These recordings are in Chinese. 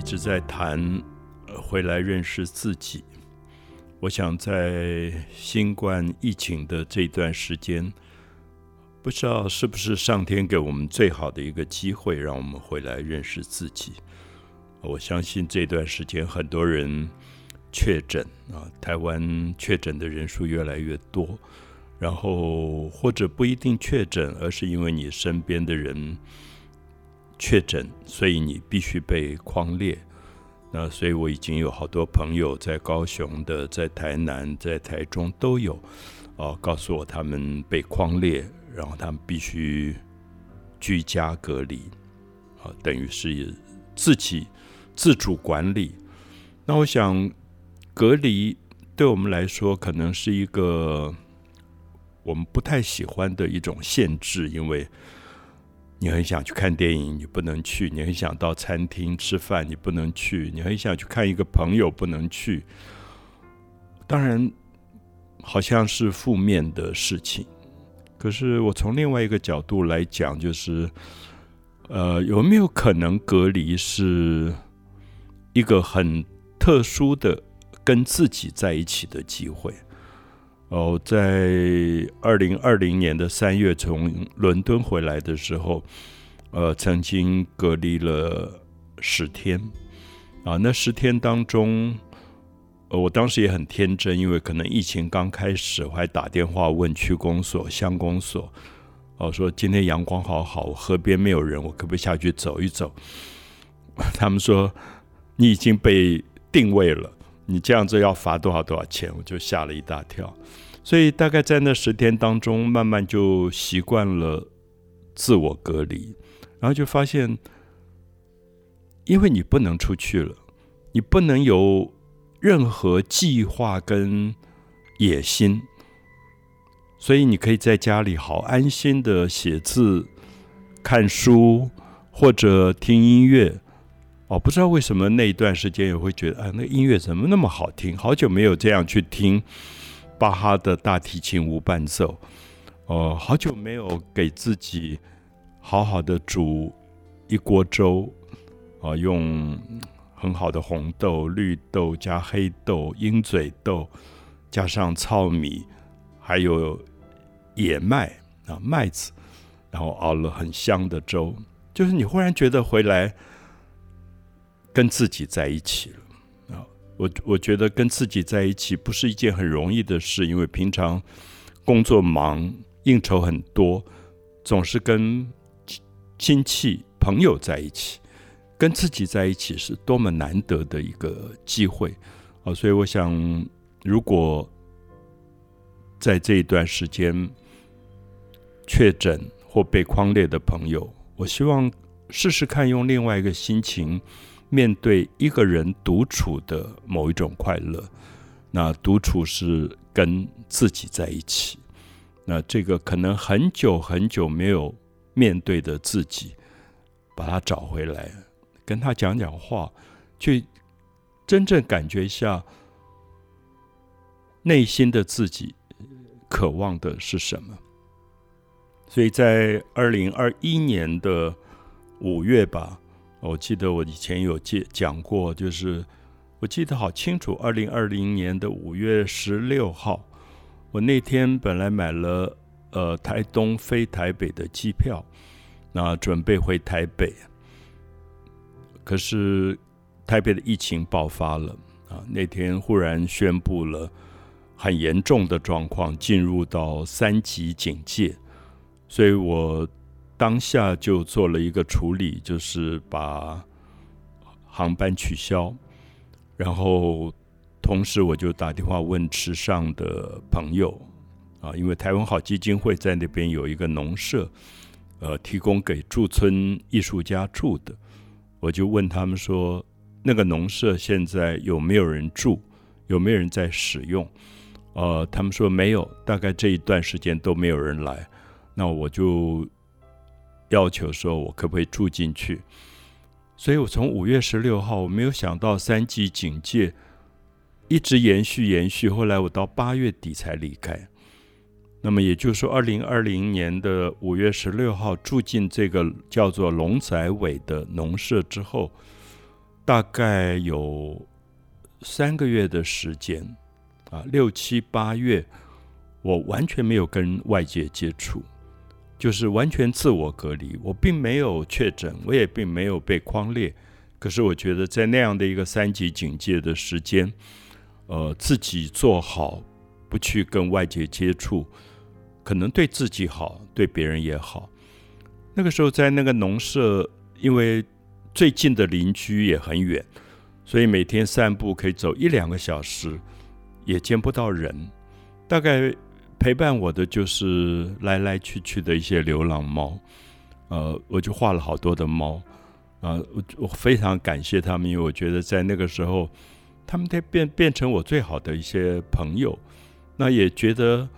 一直在谈回来认识自己。我想在新冠疫情的这段时间，不知道是不是上天给我们最好的一个机会，让我们回来认识自己。我相信这段时间很多人确诊啊，台湾确诊的人数越来越多，然后或者不一定确诊，而是因为你身边的人。确诊，所以你必须被框列。那所以我已经有好多朋友在高雄的，在台南、在台中都有，哦，告诉我他们被框列，然后他们必须居家隔离，啊，等于是自己自主管理。那我想，隔离对我们来说可能是一个我们不太喜欢的一种限制，因为。你很想去看电影，你不能去；你很想到餐厅吃饭，你不能去；你很想去看一个朋友，不能去。当然，好像是负面的事情。可是我从另外一个角度来讲，就是，呃，有没有可能隔离是一个很特殊的跟自己在一起的机会？哦，在二零二零年的三月从伦敦回来的时候，呃，曾经隔离了十天，啊，那十天当中，呃，我当时也很天真，因为可能疫情刚开始，我还打电话问区公所、乡公所，哦，说今天阳光好好，河边没有人，我可不可以下去走一走？他们说你已经被定位了。你这样子要罚多少多少钱？我就吓了一大跳。所以大概在那十天当中，慢慢就习惯了自我隔离，然后就发现，因为你不能出去了，你不能有任何计划跟野心，所以你可以在家里好安心的写字、看书或者听音乐。哦，不知道为什么那一段时间也会觉得，啊，那音乐怎么那么好听？好久没有这样去听巴哈的大提琴无伴奏。哦，好久没有给自己好好的煮一锅粥。啊，用很好的红豆、绿豆加黑豆、鹰嘴豆，加上糙米，还有野麦啊麦子，然后熬了很香的粥。就是你忽然觉得回来。跟自己在一起了啊！我我觉得跟自己在一起不是一件很容易的事，因为平常工作忙、应酬很多，总是跟亲戚朋友在一起，跟自己在一起是多么难得的一个机会啊！所以我想，如果在这一段时间确诊或被框列的朋友，我希望试试看用另外一个心情。面对一个人独处的某一种快乐，那独处是跟自己在一起，那这个可能很久很久没有面对的自己，把他找回来，跟他讲讲话，去真正感觉一下内心的自己渴望的是什么。所以在二零二一年的五月吧。我记得我以前有介讲过，就是我记得好清楚，二零二零年的五月十六号，我那天本来买了呃台东飞台北的机票，那准备回台北，可是台北的疫情爆发了啊，那天忽然宣布了很严重的状况，进入到三级警戒，所以我。当下就做了一个处理，就是把航班取消，然后同时我就打电话问池上的朋友啊，因为台湾好基金会在那边有一个农舍，呃，提供给驻村艺术家住的，我就问他们说，那个农舍现在有没有人住，有没有人在使用？呃，他们说没有，大概这一段时间都没有人来，那我就。要求说，我可不可以住进去？所以我从五月十六号，我没有想到三级警戒一直延续延续，后来我到八月底才离开。那么也就是说，二零二零年的五月十六号住进这个叫做龙仔尾的农舍之后，大概有三个月的时间啊，六七八月，我完全没有跟外界接触，就是完全自我隔离。我并没有确诊，我也并没有被框列。可是我觉得，在那样的一个三级警戒的时间，呃，自己做好，不去跟外界接触，可能对自己好，对别人也好。那个时候在那个农舍，因为最近的邻居也很远，所以每天散步可以走一两个小时，也见不到人。大概陪伴我的就是来来去去的一些流浪猫，呃，我就画了好多的猫，啊，我我非常感谢他们，因为我觉得在那个时候。他们在变变成我最好的一些朋友，那也觉得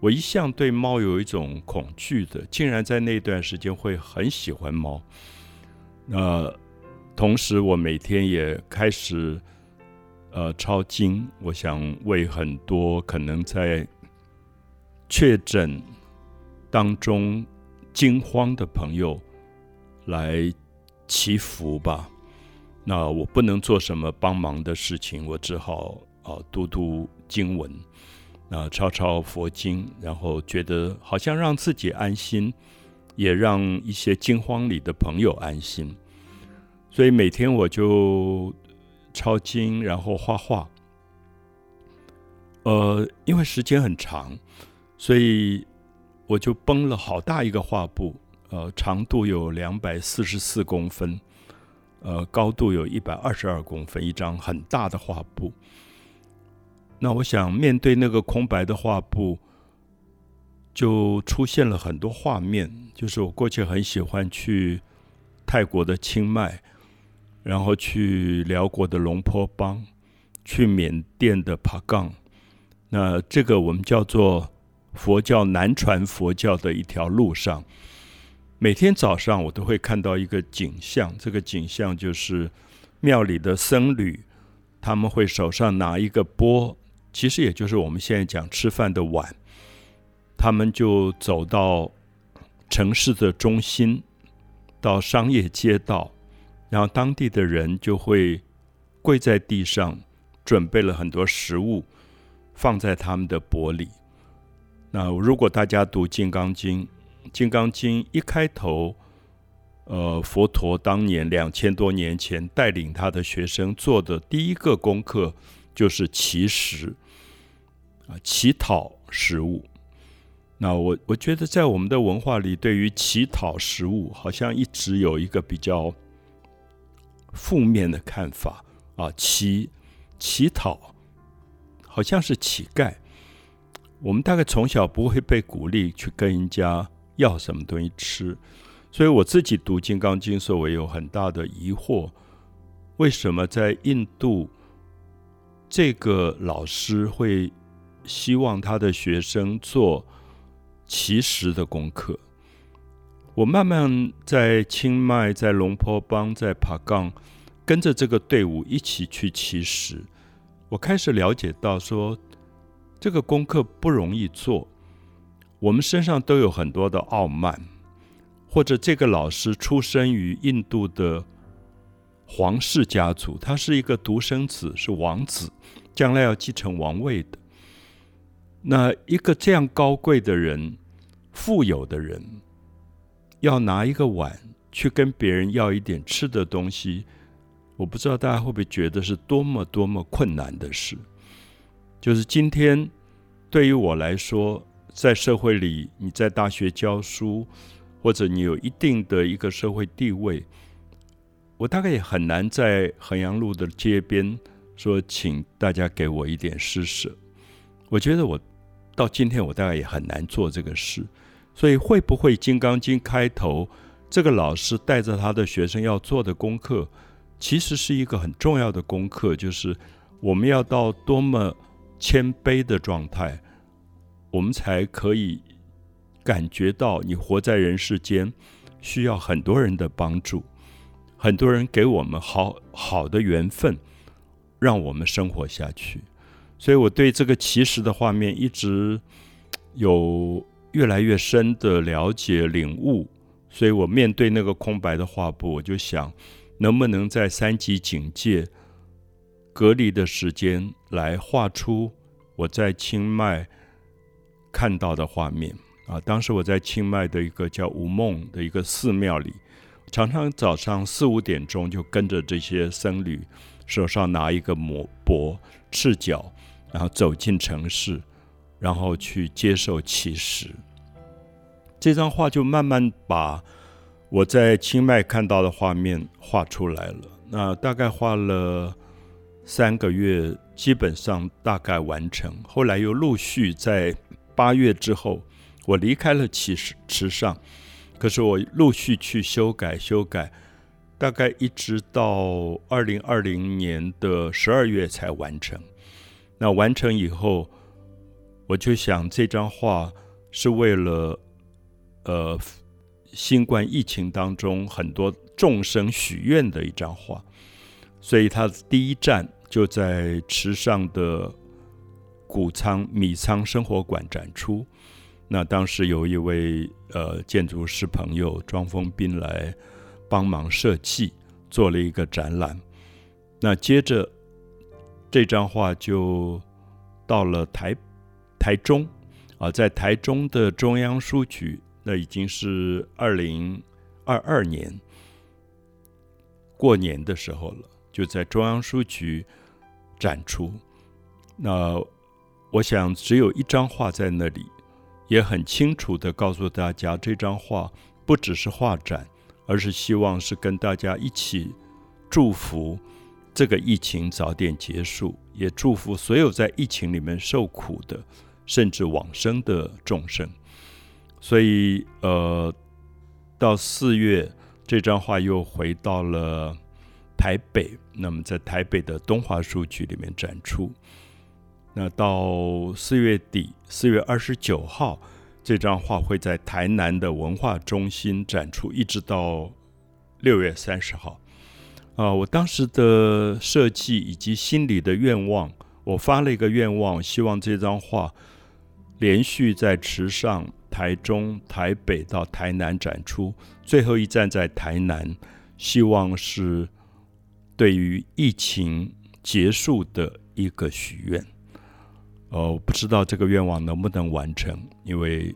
我一向对猫有一种恐惧的，竟然在那段时间会很喜欢猫。那同时，我每天也开始呃抄经，我想为很多可能在确诊当中惊慌的朋友来祈福吧。那我不能做什么帮忙的事情，我只好啊读读经文，啊抄抄佛经，然后觉得好像让自己安心，也让一些惊慌里的朋友安心。所以每天我就抄经，然后画画。呃，因为时间很长，所以我就绷了好大一个画布，呃，长度有两百四十四公分。呃，高度有一百二十二公分，一张很大的画布。那我想面对那个空白的画布，就出现了很多画面。就是我过去很喜欢去泰国的清迈，然后去辽国的龙坡邦，去缅甸的帕岗。那这个我们叫做佛教南传佛教的一条路上。每天早上我都会看到一个景象，这个景象就是庙里的僧侣，他们会手上拿一个钵，其实也就是我们现在讲吃饭的碗，他们就走到城市的中心，到商业街道，然后当地的人就会跪在地上，准备了很多食物放在他们的钵里。那如果大家读《金刚经》。《金刚经》一开头，呃，佛陀当年两千多年前带领他的学生做的第一个功课就是乞食啊，乞讨食物。那我我觉得在我们的文化里，对于乞讨食物，好像一直有一个比较负面的看法啊，乞乞讨好像是乞丐。我们大概从小不会被鼓励去跟人家。要什么东西吃？所以我自己读《金刚经》时，我有很大的疑惑：为什么在印度，这个老师会希望他的学生做奇食的功课？我慢慢在清迈、在龙坡邦、在爬杠，跟着这个队伍一起去奇食，我开始了解到说，这个功课不容易做。我们身上都有很多的傲慢，或者这个老师出生于印度的皇室家族，他是一个独生子，是王子，将来要继承王位的。那一个这样高贵的人、富有的人，要拿一个碗去跟别人要一点吃的东西，我不知道大家会不会觉得是多么多么困难的事。就是今天对于我来说。在社会里，你在大学教书，或者你有一定的一个社会地位，我大概也很难在衡阳路的街边说，请大家给我一点施舍。我觉得我到今天，我大概也很难做这个事。所以，会不会《金刚经》开头这个老师带着他的学生要做的功课，其实是一个很重要的功课，就是我们要到多么谦卑的状态。我们才可以感觉到，你活在人世间，需要很多人的帮助，很多人给我们好好的缘分，让我们生活下去。所以我对这个其实的画面一直有越来越深的了解领悟。所以我面对那个空白的画布，我就想，能不能在三级警戒隔离的时间来画出我在清迈看到的画面啊？当时我在清迈的一个叫吴梦的一个寺庙里，常常早上四五点钟就跟着这些僧侣，手上拿一个抹钵，赤脚，然后走进城市，然后去接受乞食。这张画就慢慢把我在清迈看到的画面画出来了。那大概画了三个月，基本上大概完成。后来又陆续在八月之后，我离开了池池上，可是我陆续去修改修改，大概一直到二零二零年的十二月才完成。那完成以后，我就想这张画是为了。呃，新冠疫情当中，很多众生许愿的一张画，所以它第一站就在池上的谷仓米仓生活馆展出。那当时有一位呃建筑师朋友庄丰斌来帮忙设计，做了一个展览。那接着这张画就到了台台中啊，在台中的中央书局。那已经是二零二二年过年的时候了，就在中央书局展出。那我想，只有一张画在那里，也很清楚的告诉大家，这张画不只是画展，而是希望是跟大家一起祝福这个疫情早点结束，也祝福所有在疫情里面受苦的，甚至往生的众生。所以，呃，到四月，这张画又回到了台北。那么，在台北的东华书局里面展出。那到四月底，四月二十九号，这张画会在台南的文化中心展出，一直到六月三十号。啊，我当时的设计以及心里的愿望，我发了一个愿望，希望这张画连续在池上。台中、台北到台南展出，最后一站在台南，希望是对于疫情结束的一个许愿。哦，不知道这个愿望能不能完成，因为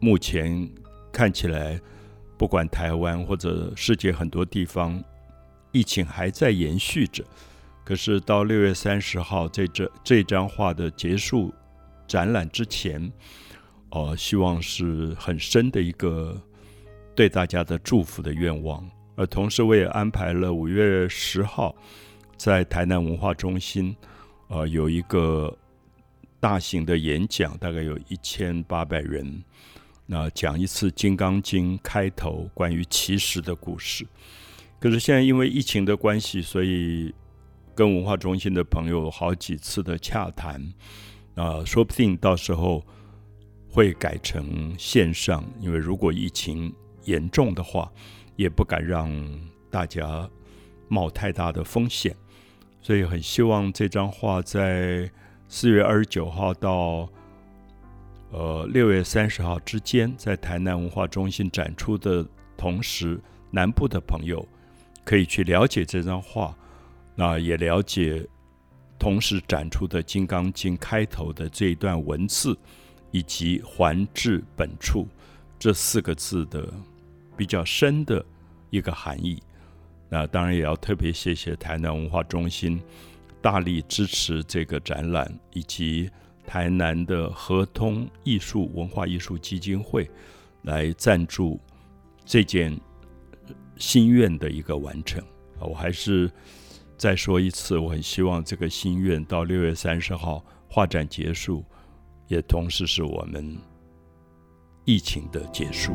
目前看起来，不管台湾或者世界很多地方，疫情还在延续着。可是到六月三十号这这这张画的结束展览之前。哦，希望是很深的一个对大家的祝福的愿望，呃同时我也安排了五月十号在台南文化中心，呃，有一个大型的演讲，大概有一千八百人，那讲一次《金刚经》开头关于奇石的故事。可是现在因为疫情的关系，所以跟文化中心的朋友好几次的洽谈，啊，说不定到时候。会改成线上，因为如果疫情严重的话，也不敢让大家冒太大的风险，所以很希望这张画在四月二十九号到呃六月三十号之间，在台南文化中心展出的同时，南部的朋友可以去了解这张画，那也了解同时展出的《金刚经》开头的这一段文字。以及“还至本处”这四个字的比较深的一个含义。那当然也要特别谢谢台南文化中心大力支持这个展览，以及台南的合通艺术文化艺术基金会来赞助这件心愿的一个完成。我还是再说一次，我很希望这个心愿到六月三十号画展结束。也同时是我们疫情的结束。